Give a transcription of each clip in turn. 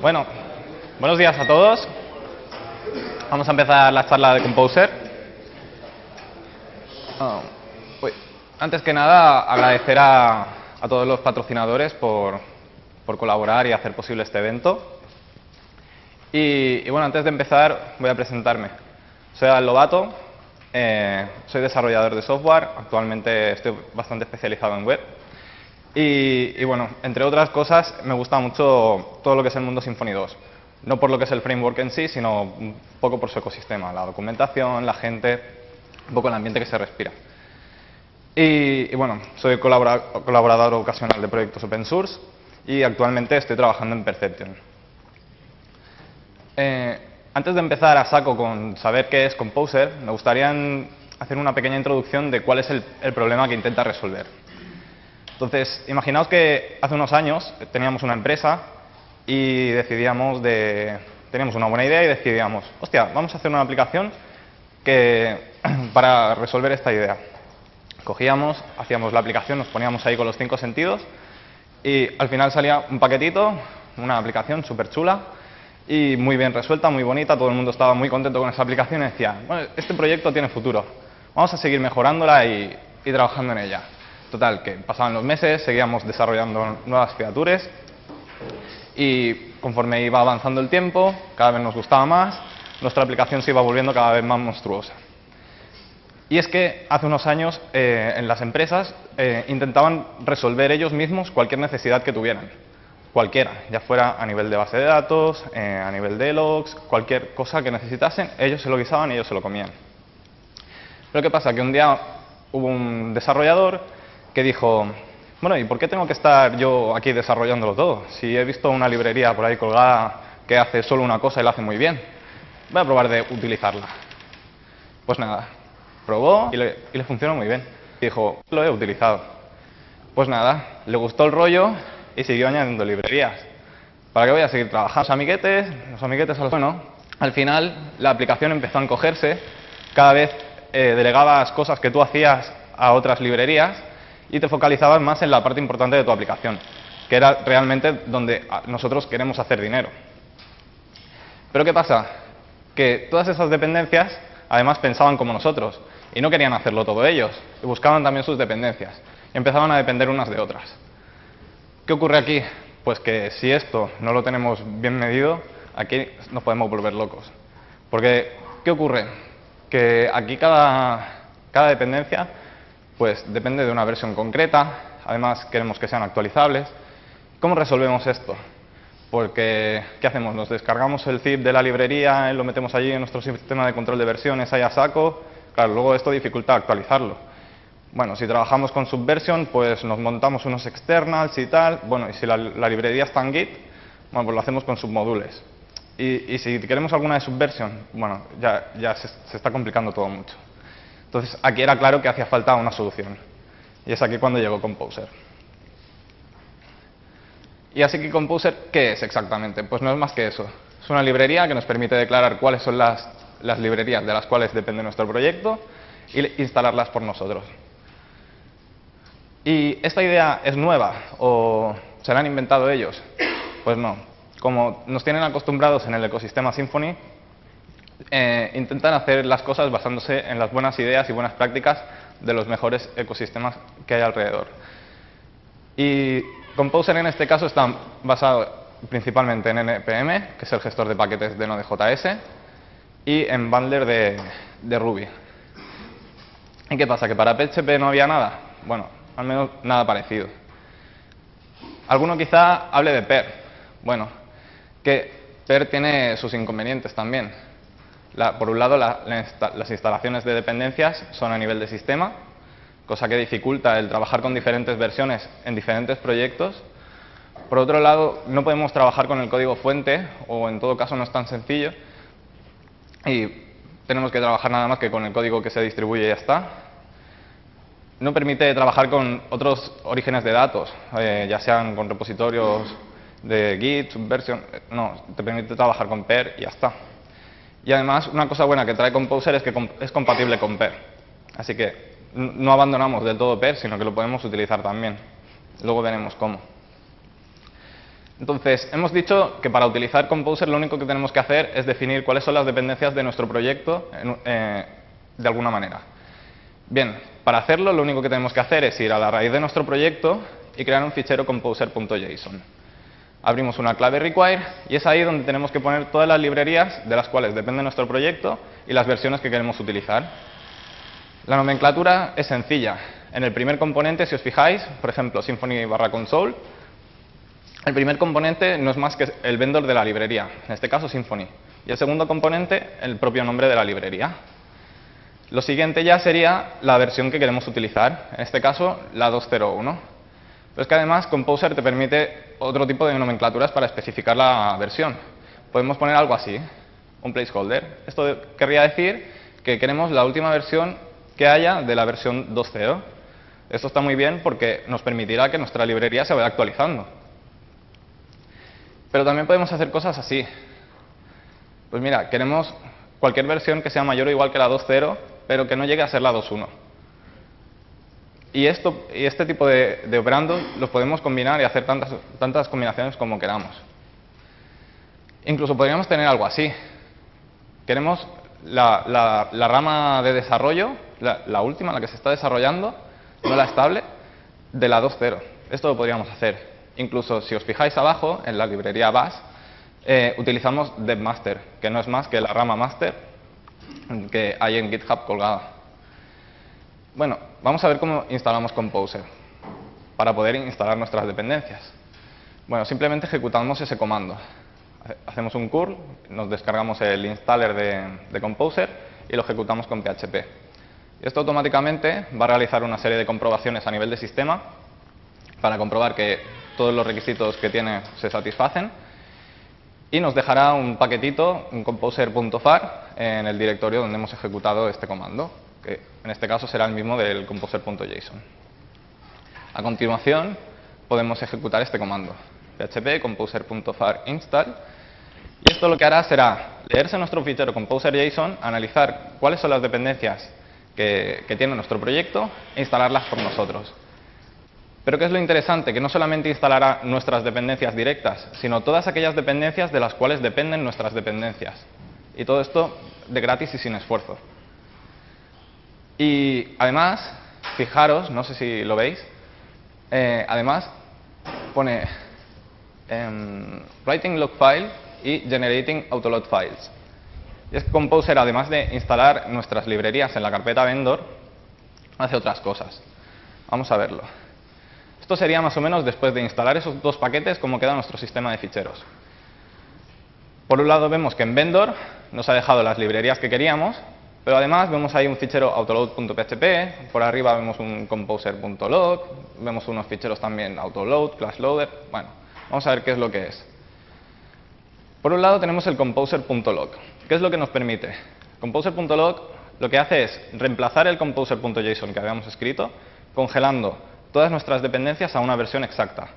Bueno, buenos días a todos. Vamos a empezar la charla de Composer. Ah, uy, antes que nada, agradecer a, a todos los patrocinadores por, por colaborar y hacer posible este evento. Y, bueno, antes de empezar voy a presentarme. Soy Al Lobato, eh, soy desarrollador de software, actualmente estoy bastante especializado en web. Y, bueno, entre otras cosas, me gusta mucho todo lo que es el mundo Symfony 2. No por lo que es el framework en sí, sino un poco por su ecosistema, la documentación, la gente, un poco el ambiente que se respira. Y, bueno, soy colaborador, ocasional de proyectos open source y actualmente estoy trabajando en Perception. Eh, antes de empezar a saco con saber qué es Composer, me gustaría hacer una pequeña introducción de cuál es el problema que intenta resolver. Entonces, imaginaos que hace unos años teníamos una empresa y decidíamos de... Teníamos una buena idea y decidíamos, hostia, vamos a hacer una aplicación que, para resolver esta idea. Cogíamos, hacíamos la aplicación, nos poníamos ahí con los cinco sentidos y al final salía un paquetito, una aplicación súper chula y muy bien resuelta, muy bonita, todo el mundo estaba muy contento con esa aplicación y decía, bueno, este proyecto tiene futuro, vamos a seguir mejorándola y, y trabajando en ella. Total, que pasaban los meses, seguíamos desarrollando nuevas features y conforme iba avanzando el tiempo, cada vez nos gustaba más, nuestra aplicación se iba volviendo cada vez más monstruosa. Y es que hace unos años eh, en las empresas eh, intentaban resolver ellos mismos cualquier necesidad que tuvieran, cualquiera, ya fuera a nivel de base de datos, eh, a nivel de logs, cualquier cosa que necesitasen, ellos se lo guisaban y ellos se lo comían. Pero ¿qué pasa? Que un día hubo un desarrollador que dijo, bueno, ¿y por qué tengo que estar yo aquí desarrollándolo todo? Si he visto una librería por ahí colgada que hace solo una cosa y la hace muy bien, voy a probar de utilizarla. Pues nada, probó y le, y le funcionó muy bien. Dijo, lo he utilizado. Pues nada, le gustó el rollo y siguió añadiendo librerías. ¿Para qué voy a seguir trabajando? Los amiguetes, los amiguetes a los... Bueno, al final la aplicación empezó a encogerse, cada vez eh, delegabas cosas que tú hacías a otras librerías y te focalizabas más en la parte importante de tu aplicación, que era realmente donde nosotros queremos hacer dinero. Pero ¿qué pasa? Que todas esas dependencias además pensaban como nosotros y no querían hacerlo todo ellos, y buscaban también sus dependencias y empezaban a depender unas de otras. ¿Qué ocurre aquí? Pues que si esto no lo tenemos bien medido, aquí nos podemos volver locos. Porque, ¿qué ocurre? Que aquí cada, cada dependencia pues depende de una versión concreta, además queremos que sean actualizables. ¿Cómo resolvemos esto? Porque, ¿qué hacemos? Nos descargamos el zip de la librería, lo metemos allí en nuestro sistema de control de versiones, ahí a saco. Claro, luego esto dificulta actualizarlo. Bueno, si trabajamos con Subversion, pues nos montamos unos externals y tal. Bueno, y si la, librería está en Git, bueno, pues lo hacemos con submodules. Y, si queremos alguna de Subversion, bueno, ya, se está complicando todo mucho. Entonces, aquí era claro que hacía falta una solución. Y es aquí cuando llegó Composer. Y así que Composer, ¿qué es exactamente? Pues no es más que eso. Es una librería que nos permite declarar cuáles son las, las librerías de las cuales depende nuestro proyecto y instalarlas por nosotros. ¿Y esta idea es nueva o se la han inventado ellos? Pues no. Como nos tienen acostumbrados en el ecosistema Symfony, eh, intentan hacer las cosas basándose en las buenas ideas y buenas prácticas de los mejores ecosistemas que hay alrededor. Y Composer en este caso está basado principalmente en NPM, que es el gestor de paquetes de Node.js, y en Bundler de, de Ruby. ¿Y qué pasa? ¿Que para PHP no había nada? Bueno, al menos nada parecido. Alguno quizá hable de PER. Bueno, que PER tiene sus inconvenientes también. La, por un lado, la, la, las instalaciones de dependencias son a nivel de sistema, cosa que dificulta el trabajar con diferentes versiones en diferentes proyectos. Por otro lado, no podemos trabajar con el código fuente, o en todo caso no es tan sencillo, y tenemos que trabajar nada más que con el código que se distribuye y ya está. No permite trabajar con otros orígenes de datos, eh, ya sean con repositorios de Git, Subversion, no, te permite trabajar con PER y ya está. Y además, una cosa buena que trae Composer es que es compatible con PER. Así que no abandonamos del todo PER, sino que lo podemos utilizar también. Luego veremos cómo. Entonces, hemos dicho que para utilizar Composer lo único que tenemos que hacer es definir cuáles son las dependencias de nuestro proyecto eh, de alguna manera. Bien, para hacerlo lo único que tenemos que hacer es ir a la raíz de nuestro proyecto y crear un fichero composer.json. Abrimos una clave require y es ahí donde tenemos que poner todas las librerías de las cuales depende nuestro proyecto y las versiones que queremos utilizar. La nomenclatura es sencilla. En el primer componente, si os fijáis, por ejemplo, Symfony barra console, el primer componente no es más que el vendor de la librería, en este caso Symfony. Y el segundo componente, el propio nombre de la librería. Lo siguiente ya sería la versión que queremos utilizar, en este caso la 201. Pero es que además Composer te permite otro tipo de nomenclaturas para especificar la versión. Podemos poner algo así, un placeholder. Esto querría decir que queremos la última versión que haya de la versión 2.0. Esto está muy bien porque nos permitirá que nuestra librería se vaya actualizando. Pero también podemos hacer cosas así. Pues mira, queremos cualquier versión que sea mayor o igual que la 2.0, pero que no llegue a ser la 2.1. Y, esto, y este tipo de, de operandos los podemos combinar y hacer tantas, tantas combinaciones como queramos. Incluso podríamos tener algo así. Queremos la, la, rama de desarrollo, la, la, última, la que se está desarrollando, no la estable, de la 2.0. Esto lo podríamos hacer. Incluso si os fijáis abajo, en la librería Bash, eh, utilizamos DevMaster, que no es más que la rama master que hay en GitHub colgada. Bueno, vamos a ver cómo instalamos Composer para poder instalar nuestras dependencias. Bueno, simplemente ejecutamos ese comando. Hacemos un curl, nos descargamos el installer de, Composer y lo ejecutamos con PHP. Esto automáticamente va a realizar una serie de comprobaciones a nivel de sistema para comprobar que todos los requisitos que tiene se satisfacen y nos dejará un paquetito, un composer.far, en el directorio donde hemos ejecutado este comando, que en este caso será el mismo del composer.json. A continuación, podemos ejecutar este comando, php composer.far install, y esto lo que hará será leerse nuestro fichero composer.json, analizar cuáles son las dependencias que, que tiene nuestro proyecto e instalarlas por nosotros. Pero ¿qué es lo interesante? Que no solamente instalará nuestras dependencias directas, sino todas aquellas dependencias de las cuales dependen nuestras dependencias. Y todo esto de gratis y sin esfuerzo. Y además, fijaros, no sé si lo veis, eh, además pone em, writing log file y generating autoload files. Y es que Composer, además de instalar nuestras librerías en la carpeta vendor, hace otras cosas. Vamos a verlo. Esto sería más o menos después de instalar esos dos paquetes cómo queda nuestro sistema de ficheros. Por un lado vemos que en Vendor nos ha dejado las librerías que queríamos, pero además vemos ahí un fichero autoload.php, por arriba vemos un composer.log, vemos unos ficheros también autoload, classloader, bueno, vamos a ver qué es lo que es. Por un lado tenemos el composer.log. ¿Qué es lo que nos permite? Composer.log lo que hace es reemplazar el composer.json que habíamos escrito, congelando todas nuestras dependencias a una versión exacta.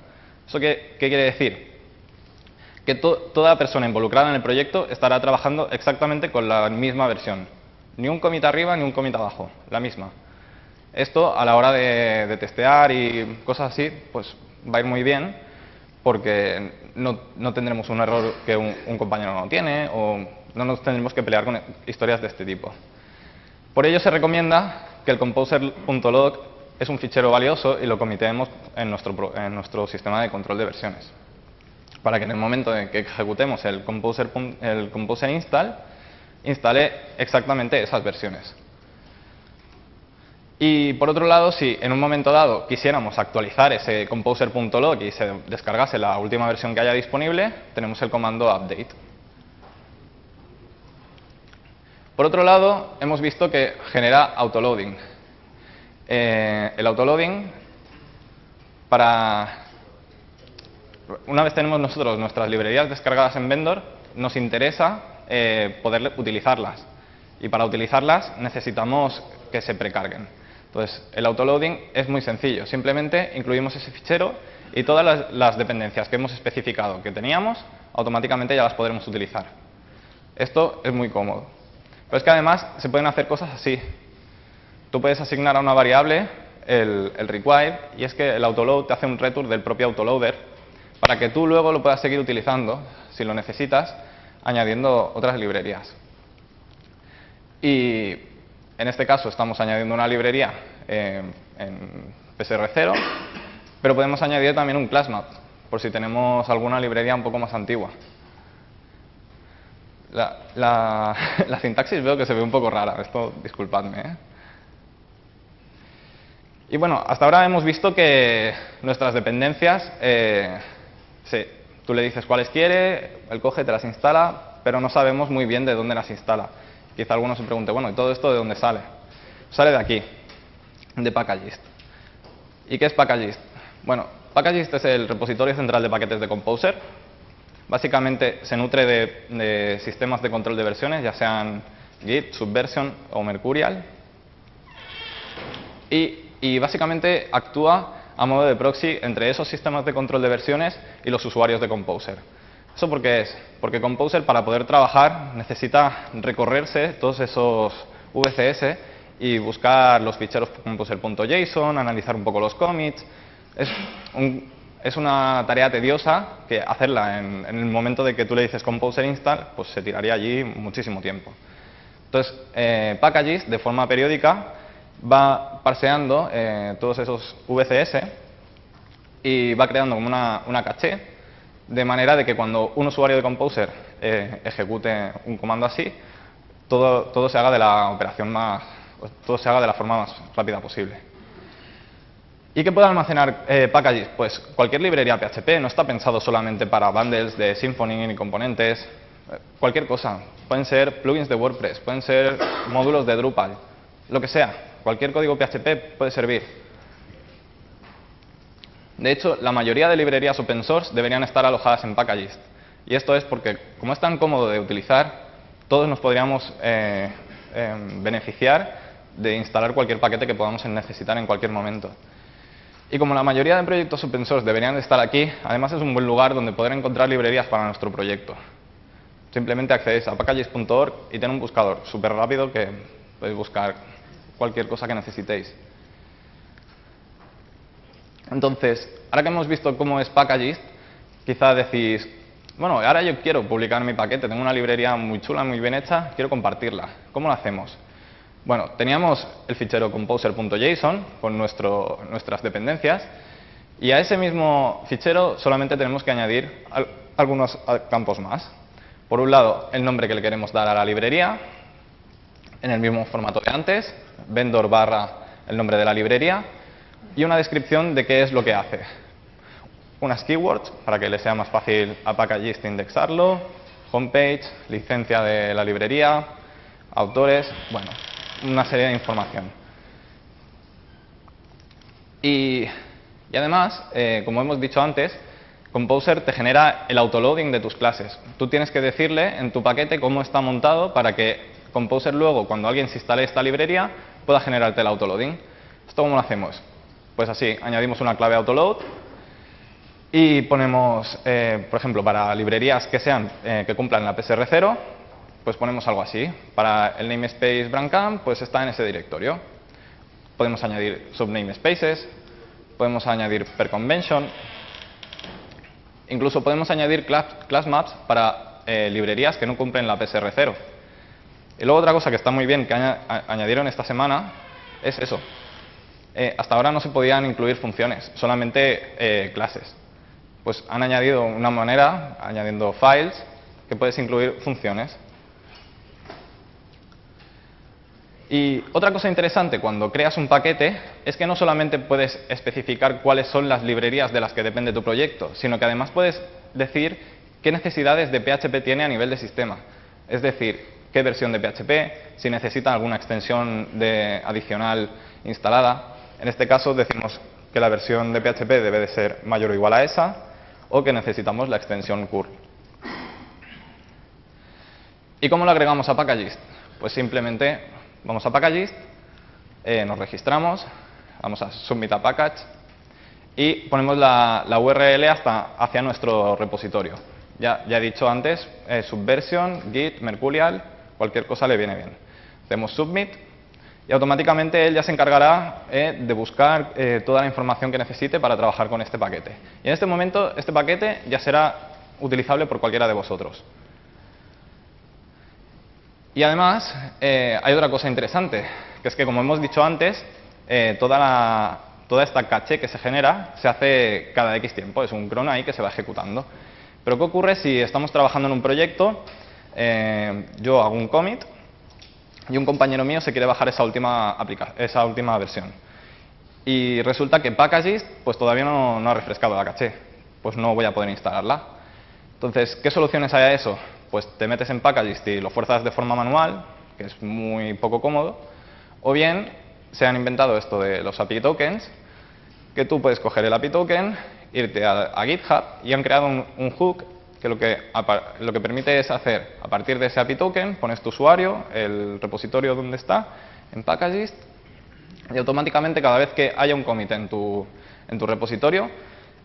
¿Eso qué, quiere decir? Que toda persona involucrada en el proyecto estará trabajando exactamente con la misma versión. Ni un commit arriba ni un commit abajo, la misma. Esto a la hora de, testear y cosas así, pues va a ir muy bien porque no, tendremos un error que un, compañero no tiene o no nos tendremos que pelear con historias de este tipo. Por ello se recomienda que el composer.log es un fichero valioso y lo comitemos en nuestro, sistema de control de versiones. Para que en el momento en que ejecutemos el composer install, instale exactamente esas versiones. Y por otro lado, si en un momento dado quisiéramos actualizar ese composer.log y se descargase la última versión que haya disponible, tenemos el comando update. Por otro lado, hemos visto que genera autoloading. Eh, el autoloading para... Una vez tenemos nosotros nuestras librerías descargadas en Vendor, nos interesa eh, poder utilizarlas. Y para utilizarlas necesitamos que se precarguen. Entonces, el autoloading es muy sencillo. Simplemente incluimos ese fichero y todas las, dependencias que hemos especificado que teníamos, automáticamente ya las podremos utilizar. Esto es muy cómodo. Pero es que además se pueden hacer cosas así. Tú puedes asignar a una variable el, require y es que el autoload te hace un return del propio autoloader para que tú luego lo puedas seguir utilizando, si lo necesitas, añadiendo otras librerías. Y en este caso estamos añadiendo una librería eh, en PSR0, pero podemos añadir también un classmap, por si tenemos alguna librería un poco más antigua. La, sintaxis veo que se ve un poco rara, esto disculpadme. ¿eh? Y bueno, hasta ahora hemos visto que nuestras dependencias, eh, tú le dices cuáles quiere, él coge, te las instala, pero no sabemos muy bien de dónde las instala. Quizá alguno se pregunte, bueno, ¿y todo esto de dónde sale? Sale de aquí, de Packagist. ¿Y qué es Packagist? Bueno, Packagist es el repositorio central de paquetes de Composer. Básicamente se nutre de, sistemas de control de versiones, ya sean Git, Subversion o Mercurial. Y, y básicamente actúa a modo de proxy entre esos sistemas de control de versiones y los usuarios de Composer. ¿Eso por qué es? Porque Composer para poder trabajar necesita recorrerse todos esos VCS y buscar los ficheros composer.json, analizar un poco los commits. Es, es, una tarea tediosa que hacerla en, el momento de que tú le dices Composer install, pues se tiraría allí muchísimo tiempo. Entonces, eh, Packages, de forma periódica, va parseando eh, todos esos VCS y va creando como una, caché de manera de que cuando un usuario de Composer eh, ejecute un comando así, todo, todo, se haga de la operación más, todo se haga de la forma más rápida posible. ¿Y qué puede almacenar eh, packages? Pues cualquier librería PHP no está pensado solamente para bundles de Symfony ni componentes, eh, cualquier cosa. Pueden ser plugins de WordPress, pueden ser módulos de Drupal, lo que sea. Cualquier código PHP puede servir. De hecho, la mayoría de librerías open source deberían estar alojadas en Packagist. Y esto es porque, como es tan cómodo de utilizar, todos nos podríamos eh, em, beneficiar de instalar cualquier paquete que podamos necesitar en cualquier momento. Y como la mayoría de proyectos open source deberían de estar aquí, además es un buen lugar donde poder encontrar librerías para nuestro proyecto. Simplemente accedéis a packagist.org y tiene un buscador súper rápido que podéis buscar cualquier cosa que necesitéis. Entonces, ahora que hemos visto cómo es Packagist, quizá decís, bueno, ahora yo quiero publicar mi paquete, tengo una librería muy chula, muy bien hecha, quiero compartirla. ¿Cómo lo hacemos? Bueno, teníamos el fichero composer.json con nuestras dependencias y a ese mismo fichero solamente tenemos que añadir algunos campos más. Por un lado, el nombre que le queremos dar a la librería, en el mismo formato de antes, vendor barra el nombre de la librería, y una descripción de qué es lo que hace. Unas keywords para que le sea más fácil a Packagist indexarlo, homepage, licencia de la librería, autores, bueno, una serie de información. Y, además, eh, como hemos dicho antes, Composer te genera el autoloading de tus clases. Tú tienes que decirle en tu paquete cómo está montado para que Composer luego, cuando alguien se instale esta librería, pueda generarte el autoloading. ¿Esto cómo lo hacemos? Pues así, añadimos una clave autoload y ponemos, eh, por ejemplo, para librerías que sean eh, que cumplan la PSR0, pues ponemos algo así. Para el namespace Brandcamp, pues está en ese directorio. Podemos añadir subnamespaces, podemos añadir per convention, incluso podemos añadir class, maps para eh, librerías que no cumplen la PSR0. Y luego otra cosa que está muy bien que añadieron esta semana es eso, eh, hasta ahora no se podían incluir funciones, solamente eh, clases. Pues han añadido una manera, añadiendo files, que puedes incluir funciones. Y otra cosa interesante cuando creas un paquete es que no solamente puedes especificar cuáles son las librerías de las que depende tu proyecto, sino que además puedes decir qué necesidades de PHP tiene a nivel de sistema. Es decir, qué versión de PHP, si necesita alguna extensión de adicional instalada. En este caso decimos que la versión de PHP debe de ser mayor o igual a esa o que necesitamos la extensión curl. ¿Y cómo lo agregamos a Packagist? Pues simplemente vamos a Packagist, eh, nos registramos, vamos a Submit a Package y ponemos la, URL hasta, hacia nuestro repositorio. Ya, ya he dicho antes, eh, Subversion, Git, Mercurial, cualquier cosa le viene bien. Hacemos Submit y automáticamente él ya se encargará eh, de buscar eh, toda la información que necesite para trabajar con este paquete. Y en este momento este paquete ya será utilizable por cualquiera de vosotros. Y además eh, hay otra cosa interesante, que es que como hemos dicho antes, toda, esta caché que se genera se hace cada X tiempo, es un cron ahí que se va ejecutando. Pero ¿qué ocurre si estamos trabajando en un proyecto, yo hago un commit y un compañero mío se quiere bajar esa última, esa última versión. Y resulta que Packagist pues todavía no, ha refrescado la caché, pues no voy a poder instalarla. Entonces, ¿qué soluciones hay a eso? Pues te metes en Packagist y lo fuerzas de forma manual, que es muy poco cómodo, o bien se han inventado esto de los API tokens, que tú puedes coger el API token, irte a, GitHub y han creado un hook que lo que, lo que permite es hacer, a partir de ese API token, pones tu usuario, el repositorio donde está, en Packagist, y automáticamente cada vez que haya un commit en tu, en tu repositorio,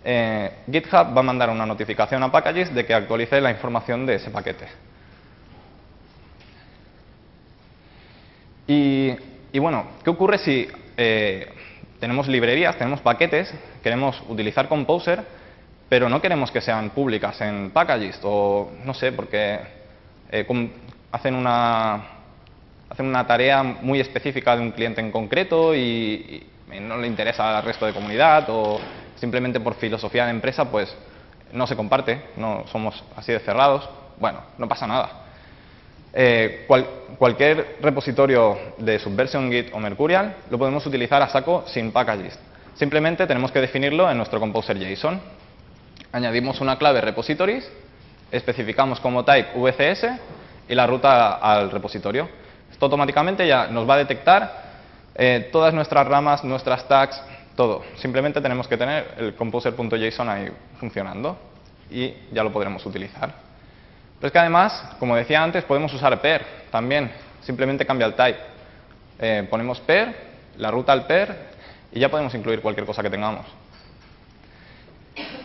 eh, GitHub va a mandar una notificación a Packagist de que actualice la información de ese paquete. Y, y bueno, ¿qué ocurre si eh, tenemos librerías, tenemos paquetes, queremos utilizar Composer, pero no queremos que sean públicas en Packagist o no sé, porque eh, hacen, una, hacen una tarea muy específica de un cliente en concreto y, no le interesa al resto de comunidad o simplemente por filosofía de empresa pues no se comparte, no somos así de cerrados. Bueno, no pasa nada. Eh, cualquier repositorio de Subversion, Git o Mercurial lo podemos utilizar a saco sin Packagist. Simplemente tenemos que definirlo en nuestro Composer JSON añadimos una clave repositories, especificamos como type VCS y la ruta al repositorio. Esto automáticamente ya nos va a detectar eh, todas nuestras ramas, nuestras tags, todo. Simplemente tenemos que tener el composer.json ahí funcionando y ya lo podremos utilizar. Pero es que además, como decía antes, podemos usar per también. Simplemente cambia el type. Eh, ponemos per, la ruta al per y ya podemos incluir cualquier cosa que tengamos.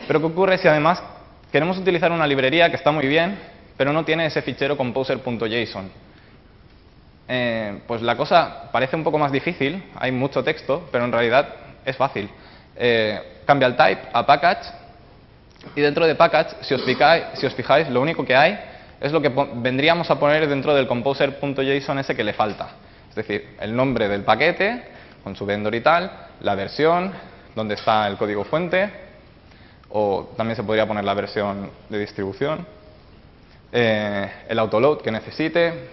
Pero ¿qué ocurre si además queremos utilizar una librería que está muy bien, pero no tiene ese fichero composer.json? Eh, pues la cosa parece un poco más difícil, hay mucho texto, pero en realidad es fácil. Eh, cambia el type a package y dentro de package, si os, fijáis, si os fijáis, lo único que hay es lo que vendríamos a poner dentro del composer.json ese que le falta. Es decir, el nombre del paquete con su vendor y tal, la versión, donde está el código fuente, o también se podría poner la versión de distribución, eh, el autoload que necesite,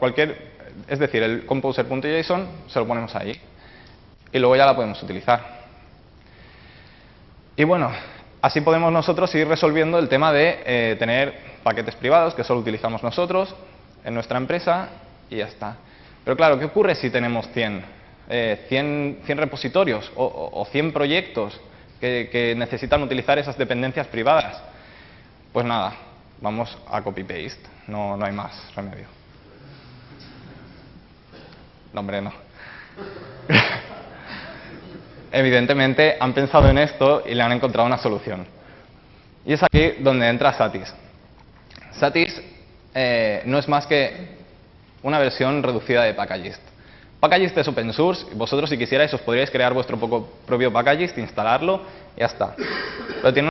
cualquier, es decir, el composer.json se lo ponemos ahí y luego ya la podemos utilizar. Y bueno, así podemos nosotros ir resolviendo el tema de eh, tener paquetes privados que solo utilizamos nosotros en nuestra empresa y ya está. Pero claro, ¿qué ocurre si tenemos 100, 100, 100 repositorios o, o 100 proyectos que, necesitan utilizar esas dependencias privadas. Pues nada, vamos a copy-paste, no, no hay más remedio. No, hombre, no. Evidentemente han pensado en esto y le han encontrado una solución. Y es aquí donde entra Satis. Satis eh, no es más que una versión reducida de Packagist. Packagist es open source, vosotros si quisierais os podríais crear vuestro propio Packagist, instalarlo y ya está. Pero tiene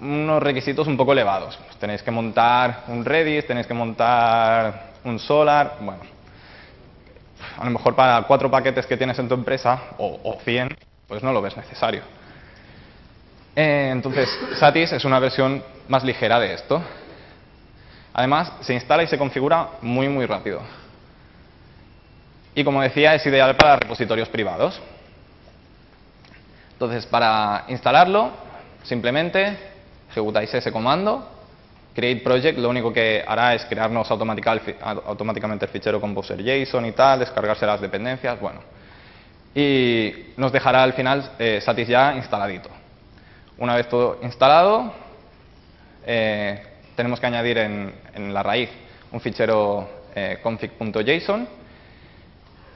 unos, requisitos un poco elevados. Pues tenéis que montar un Redis, tenéis que montar un Solar, bueno, a lo mejor para cuatro paquetes que tienes en tu empresa, o, o 100, pues no lo ves necesario. Eh, entonces, Satis es una versión más ligera de esto. Además, se instala y se configura muy, muy rápido y como decía es ideal para repositorios privados. Entonces para instalarlo simplemente ejecutáis ese comando create project lo único que hará es crearnos automáticamente el fichero composer JSON y tal, descargarse las dependencias, bueno. Y nos dejará al final eh, Satis ya instaladito. Una vez todo instalado, eh, tenemos que añadir en, la raíz un fichero eh, config.json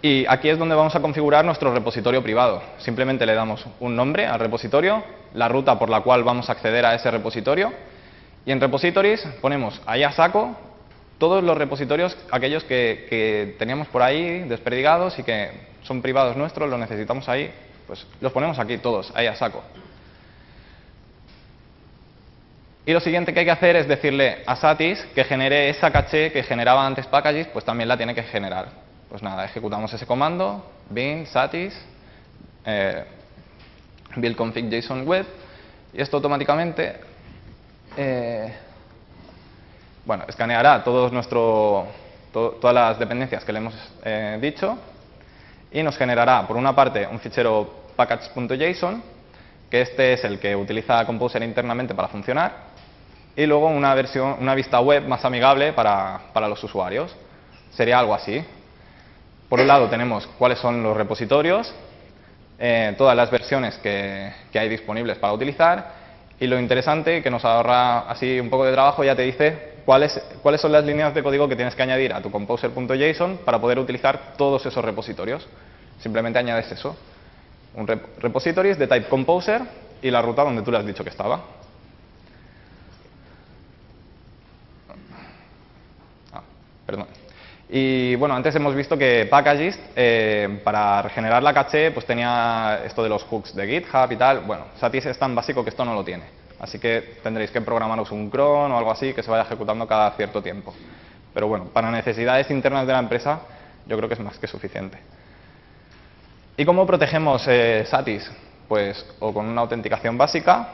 y aquí es donde vamos a configurar nuestro repositorio privado. Simplemente le damos un nombre al repositorio, la ruta por la cual vamos a acceder a ese repositorio y en repositories ponemos ahí a saco todos los repositorios, aquellos que, teníamos por ahí desperdigados y que son privados nuestros, los necesitamos ahí, pues los ponemos aquí todos, ahí a saco. Y lo siguiente que hay que hacer es decirle a Satis que genere esa caché que generaba antes packages, pues también la tiene que generar. Pues nada, ejecutamos ese comando, bin satis, eh, y esto automáticamente eh, bueno, escaneará todos nuestro, todas las dependencias que le hemos eh, dicho y nos generará, por una parte, un fichero package.json, que este es el que utiliza Composer internamente para funcionar, y luego una, versión, una vista web más amigable para, los usuarios. Sería algo así. Por un lado tenemos cuáles son los repositorios, eh, todas las versiones que, hay disponibles para utilizar y lo interesante que nos ahorra así un poco de trabajo ya te dice cuáles, cuáles son las líneas de código que tienes que añadir a tu composer.json para poder utilizar todos esos repositorios. Simplemente añades eso. Un repository de type composer y la ruta donde tú le has dicho que estaba. Perdón. Y bueno, antes hemos visto que Packagist, eh, para regenerar la caché, pues tenía esto de los hooks de GitHub y tal. Bueno, Satis es tan básico que esto no lo tiene. Así que tendréis que programaros un cron o algo así que se vaya ejecutando cada cierto tiempo. Pero bueno, para necesidades internas de la empresa, yo creo que es más que suficiente. ¿Y cómo protegemos eh, Satis? Pues o con una autenticación básica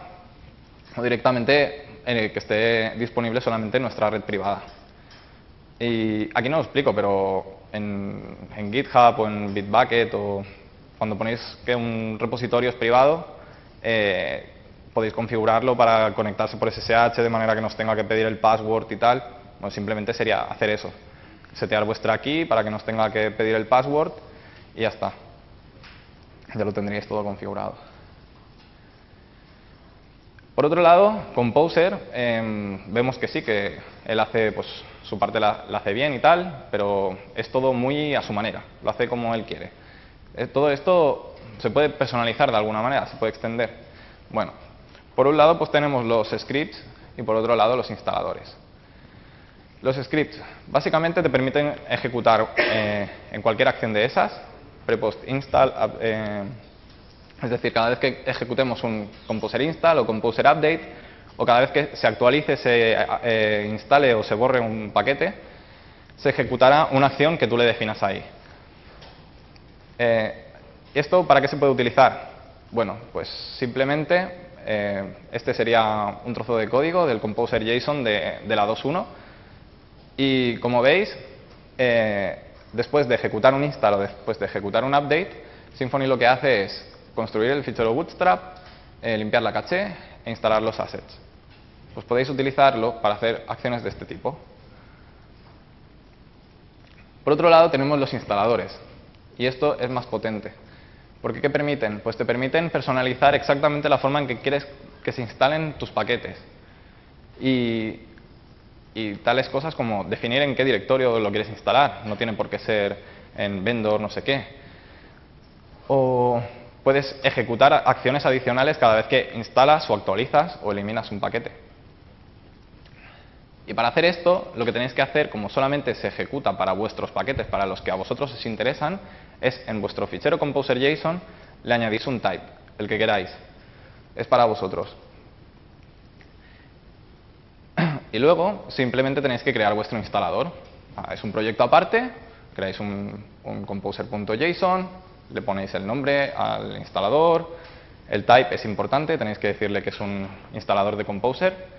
o directamente en que esté disponible solamente en nuestra red privada. Y aquí no lo explico, pero en, GitHub o en Bitbucket o cuando ponéis que un repositorio es privado, eh, podéis configurarlo para conectarse por SSH de manera que nos tenga que pedir el password y tal. Bueno, simplemente sería hacer eso. Setear vuestra key para que nos tenga que pedir el password y ya está. Ya lo tendríais todo configurado. Por otro lado, Composer, em, vemos que sí, que él hace pues, su parte la, hace bien y tal, pero es todo muy a su manera, lo hace como él quiere. Eh, todo esto se puede personalizar de alguna manera, se puede extender. Bueno, por un lado pues tenemos los scripts y por otro lado los instaladores. Los scripts básicamente te permiten ejecutar eh, en cualquier acción de esas, prepost install, eh, es decir, cada vez que ejecutemos un composer install o composer update, o cada vez que se actualice, se eh, instale o se borre un paquete, se ejecutará una acción que tú le definas ahí. Eh, ¿Esto para qué se puede utilizar? Bueno, pues simplemente eh, este sería un trozo de código del Composer JSON de, de la 2.1 y como veis, después de ejecutar un install o después de ejecutar un update, Symfony lo que hace es construir el fichero Bootstrap, limpiar la caché e instalar los assets pues podéis utilizarlo para hacer acciones de este tipo. Por otro lado tenemos los instaladores y esto es más potente. ¿Por qué permiten? Pues te permiten personalizar exactamente la forma en que quieres que se instalen tus paquetes. Y, y tales cosas como definir en qué directorio lo quieres instalar. No tiene por qué ser en vendor no sé qué. O puedes ejecutar acciones adicionales cada vez que instalas o actualizas o eliminas un paquete. Y para hacer esto, lo que tenéis que hacer, como solamente se ejecuta para vuestros paquetes, para los que a vosotros os interesan, es en vuestro fichero composer.json le añadís un type, el que queráis. Es para vosotros. Y luego simplemente tenéis que crear vuestro instalador. Ah, es un proyecto aparte, creáis un, un composer.json, le ponéis el nombre al instalador, el type es importante, tenéis que decirle que es un instalador de Composer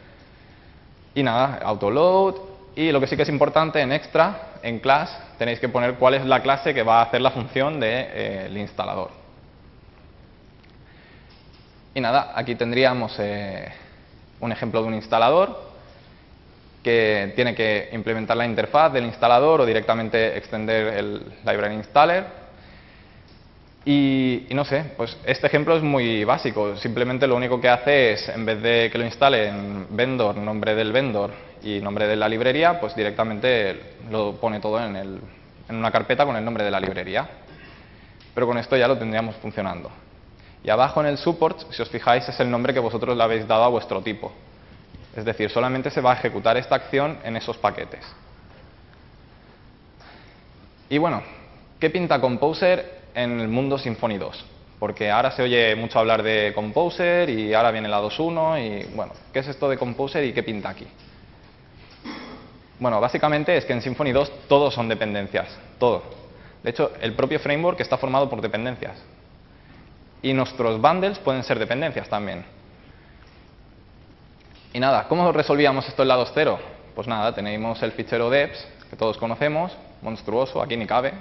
y nada, autoload. Y lo que sí que es importante en extra, en class, tenéis que poner cuál es la clase que va a hacer la función del de, eh, instalador. Y nada, aquí tendríamos eh, un ejemplo de un instalador que tiene que implementar la interfaz del instalador o directamente extender el library installer y, no sé, pues este ejemplo es muy básico. Simplemente lo único que hace es, en vez de que lo instale en vendor, nombre del vendor y nombre de la librería, pues directamente lo pone todo en, el, en una carpeta con el nombre de la librería. Pero con esto ya lo tendríamos funcionando. Y abajo en el support, si os fijáis, es el nombre que vosotros le habéis dado a vuestro tipo. Es decir, solamente se va a ejecutar esta acción en esos paquetes. Y bueno, ¿qué pinta Composer en el mundo Symfony 2. Porque ahora se oye mucho hablar de Composer y ahora viene la 2.1 y bueno, ¿qué es esto de Composer y qué pinta aquí? Bueno, básicamente es que en Symfony 2 todos son dependencias, todo. De hecho, el propio framework está formado por dependencias. Y nuestros bundles pueden ser dependencias también. Y nada, ¿cómo resolvíamos esto en la 2.0? Pues nada, tenemos el fichero deps, que todos conocemos, monstruoso, aquí ni cabe.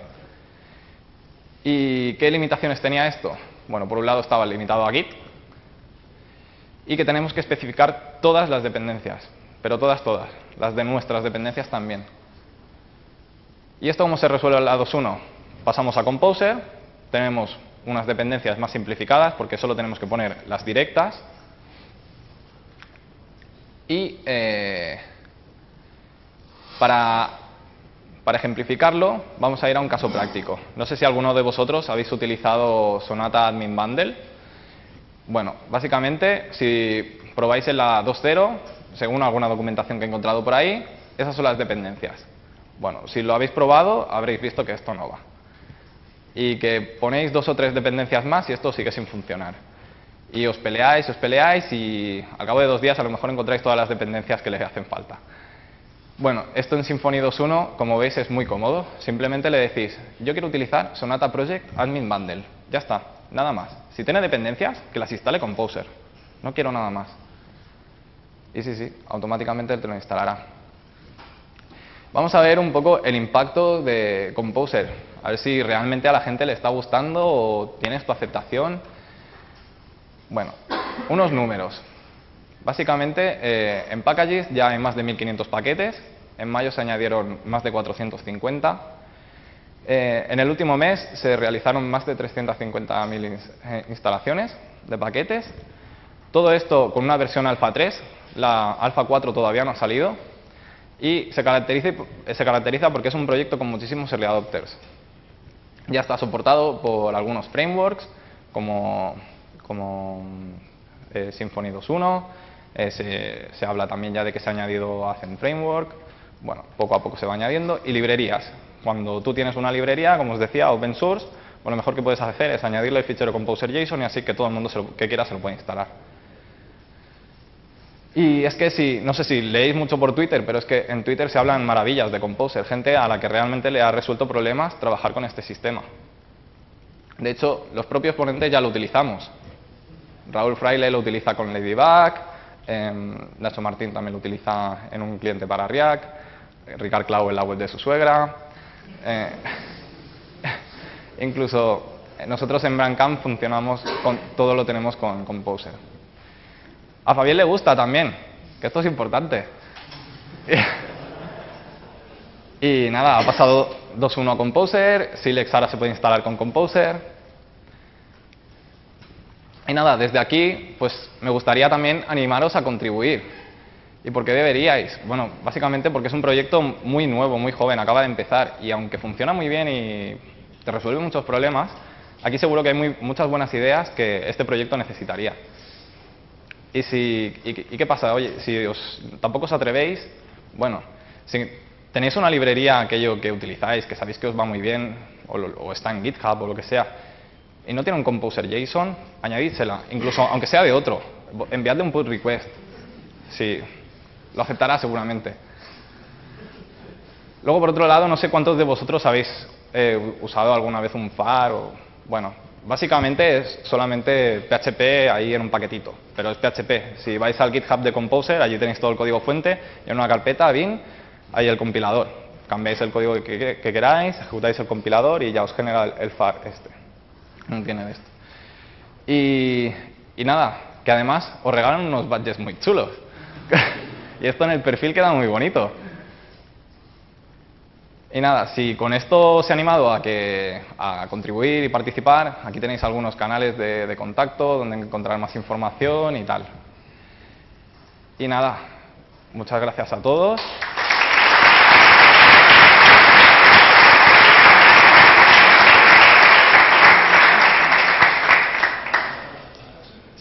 ¿Y qué limitaciones tenía esto? Bueno, por un lado estaba limitado a Git y que tenemos que especificar todas las dependencias, pero todas, todas, las de nuestras dependencias también. ¿Y esto cómo se resuelve en la 2.1? Pasamos a Composer, tenemos unas dependencias más simplificadas porque solo tenemos que poner las directas y eh, para para ejemplificarlo, vamos a ir a un caso práctico. No sé si alguno de vosotros habéis utilizado Sonata Admin Bundle. Bueno, básicamente, si probáis en la 2.0, según alguna documentación que he encontrado por ahí, esas son las dependencias. Bueno, si lo habéis probado, habréis visto que esto no va. Y que ponéis dos o tres dependencias más y esto sigue sin funcionar. Y os peleáis, os peleáis y al cabo de dos días a lo mejor encontráis todas las dependencias que les hacen falta. Bueno, esto en Symfony 2.1, como veis, es muy cómodo. Simplemente le decís, yo quiero utilizar Sonata Project Admin Bundle. Ya está, nada más. Si tiene dependencias, que las instale Composer. No quiero nada más. Y sí, sí, automáticamente te lo instalará. Vamos a ver un poco el impacto de Composer. A ver si realmente a la gente le está gustando o tienes tu aceptación. Bueno, unos números. Básicamente, eh, en packages ya hay más de 1.500 paquetes, en mayo se añadieron más de 450. Eh, en el último mes se realizaron más de 350.000 eh, instalaciones de paquetes. Todo esto con una versión alfa 3, la alfa 4 todavía no ha salido, y se caracteriza, se caracteriza porque es un proyecto con muchísimos early adopters. Ya está soportado por algunos frameworks como, como Symfony 2.1, eh, se, habla también ya de que se ha añadido Azen Framework, bueno, poco a poco se va añadiendo, y librerías. Cuando tú tienes una librería, como os decía, open source, pues lo mejor que puedes hacer es añadirle el fichero Composer JSON y así que todo el mundo que quiera se lo puede instalar. Y es que si, no sé si leéis mucho por Twitter, pero es que en Twitter se hablan maravillas de Composer, gente a la que realmente le ha resuelto problemas trabajar con este sistema. De hecho, los propios ponentes ya lo utilizamos. Raúl Fraile lo utiliza con Ladybug, Nacho Martín también lo utiliza en un cliente para React, Ricard Clau en la web de su suegra. Eh, incluso nosotros en Brandcamp funcionamos, con, todo lo tenemos con Composer. A Fabián le gusta también, que esto es importante. y nada, ha pasado 2.1 a Composer, Silex ahora se puede instalar con Composer. Y nada, desde aquí, pues me gustaría también animaros a contribuir. ¿Y por qué deberíais? Bueno, básicamente porque es un proyecto muy nuevo, muy joven, acaba de empezar y aunque funciona muy bien y te resuelve muchos problemas, aquí seguro que hay muchas buenas ideas que este proyecto necesitaría. ¿Y, si, y, qué pasa? Oye, si os, tampoco os atrevéis, bueno, si tenéis una librería, aquello que utilizáis, que sabéis que os va muy bien, o, o está en GitHub o lo que sea, y no tiene un composer JSON, añadídsela, incluso aunque sea de otro, enviadle un pull request. Sí, lo aceptará seguramente. Luego, por otro lado, no sé cuántos de vosotros habéis eh, usado alguna vez un FAR o... Bueno, básicamente es solamente PHP ahí en un paquetito, pero es PHP. Si vais al GitHub de Composer, allí tenéis todo el código fuente y en una carpeta, bin, hay el compilador. Cambiáis el código que, queráis, ejecutáis el compilador y ya os genera el, el FAR este no tiene de esto. Y, nada, que además os regalan unos badges muy chulos. y esto en el perfil queda muy bonito. Y nada, si con esto os he animado a, que, a contribuir y participar, aquí tenéis algunos canales de, de contacto donde encontrar más información y tal. Y nada, muchas gracias a todos.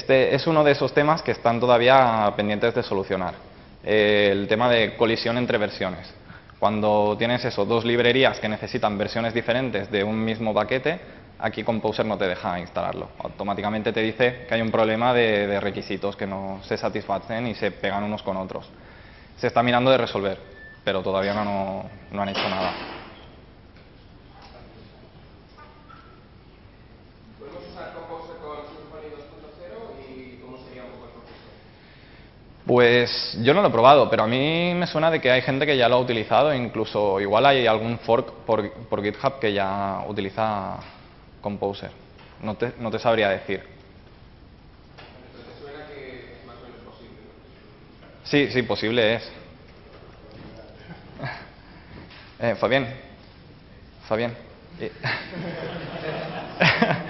Este es uno de esos temas que están todavía pendientes de solucionar. Eh, el tema de colisión entre versiones. Cuando tienes eso, dos librerías que necesitan versiones diferentes de un mismo paquete, aquí Composer no te deja instalarlo. Automáticamente te dice que hay un problema de, requisitos que no se satisfacen y se pegan unos con otros. Se está mirando de resolver, pero todavía no han hecho nada. ¿Podemos usar Composer con Symfony 2.0 y cómo sería un poco el proceso? Pues yo no lo he probado, pero a mí me suena de que hay gente que ya lo ha utilizado, incluso igual hay algún fork por, por GitHub que ya utiliza Composer. No te, no te sabría decir. Es. Sí, sí, posible es. Eh, Fabián. Fabián.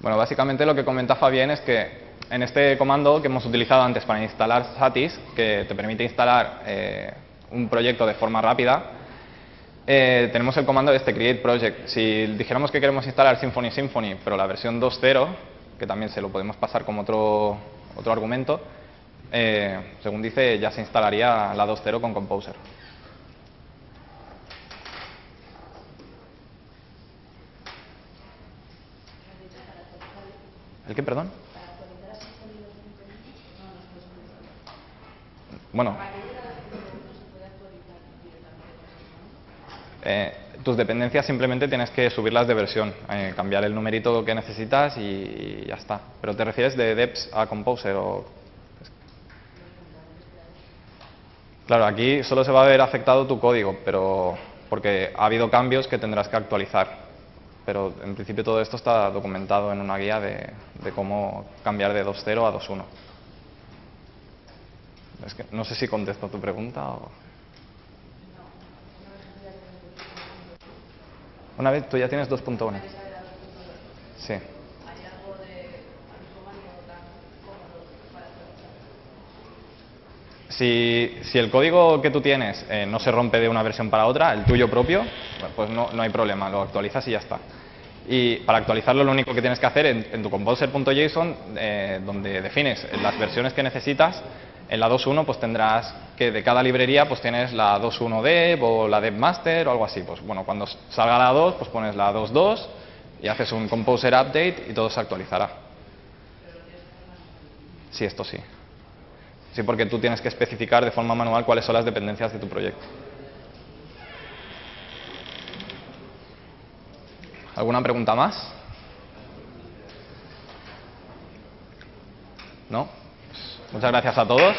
Bueno, básicamente lo que comenta Fabián es que en este comando que hemos utilizado antes para instalar Satis, que te permite instalar eh, un proyecto de forma rápida, eh, tenemos el comando de este create project. Si dijéramos que queremos instalar Symfony Symfony, pero la versión 2.0, que también se lo podemos pasar como otro, otro argumento, eh, según dice ya se instalaría la 2.0 con Composer. ¿El qué, perdón? Bueno, eh, tus dependencias simplemente tienes que subirlas de versión, eh, cambiar el numerito que necesitas y, ya está. ¿Pero te refieres de Deps a Composer o...? Claro, aquí solo se va a ver afectado tu código, pero porque ha habido cambios que tendrás que actualizar. Pero en principio todo esto está documentado en una guía de, cómo cambiar de 2.0 a 2.1. Es no sé si contesto tu pregunta o... Una vez tú ya tienes 2.1. Sí. Si, si el código que tú tienes eh, no se rompe de una versión para otra, el tuyo propio, pues no, no hay problema, lo actualizas y ya está. Y para actualizarlo lo único que tienes que hacer en, en tu composer.json, eh, donde defines las versiones que necesitas, en la 2.1 pues tendrás que de cada librería pues tienes la 2.1 dev o la dev master o algo así. Pues bueno, cuando salga la 2 pues pones la 2.2 y haces un composer update y todo se actualizará. Sí, esto sí. Sí, porque tú tienes que especificar de forma manual cuáles son las dependencias de tu proyecto. ¿Alguna pregunta más? ¿No? Muchas gracias a todos.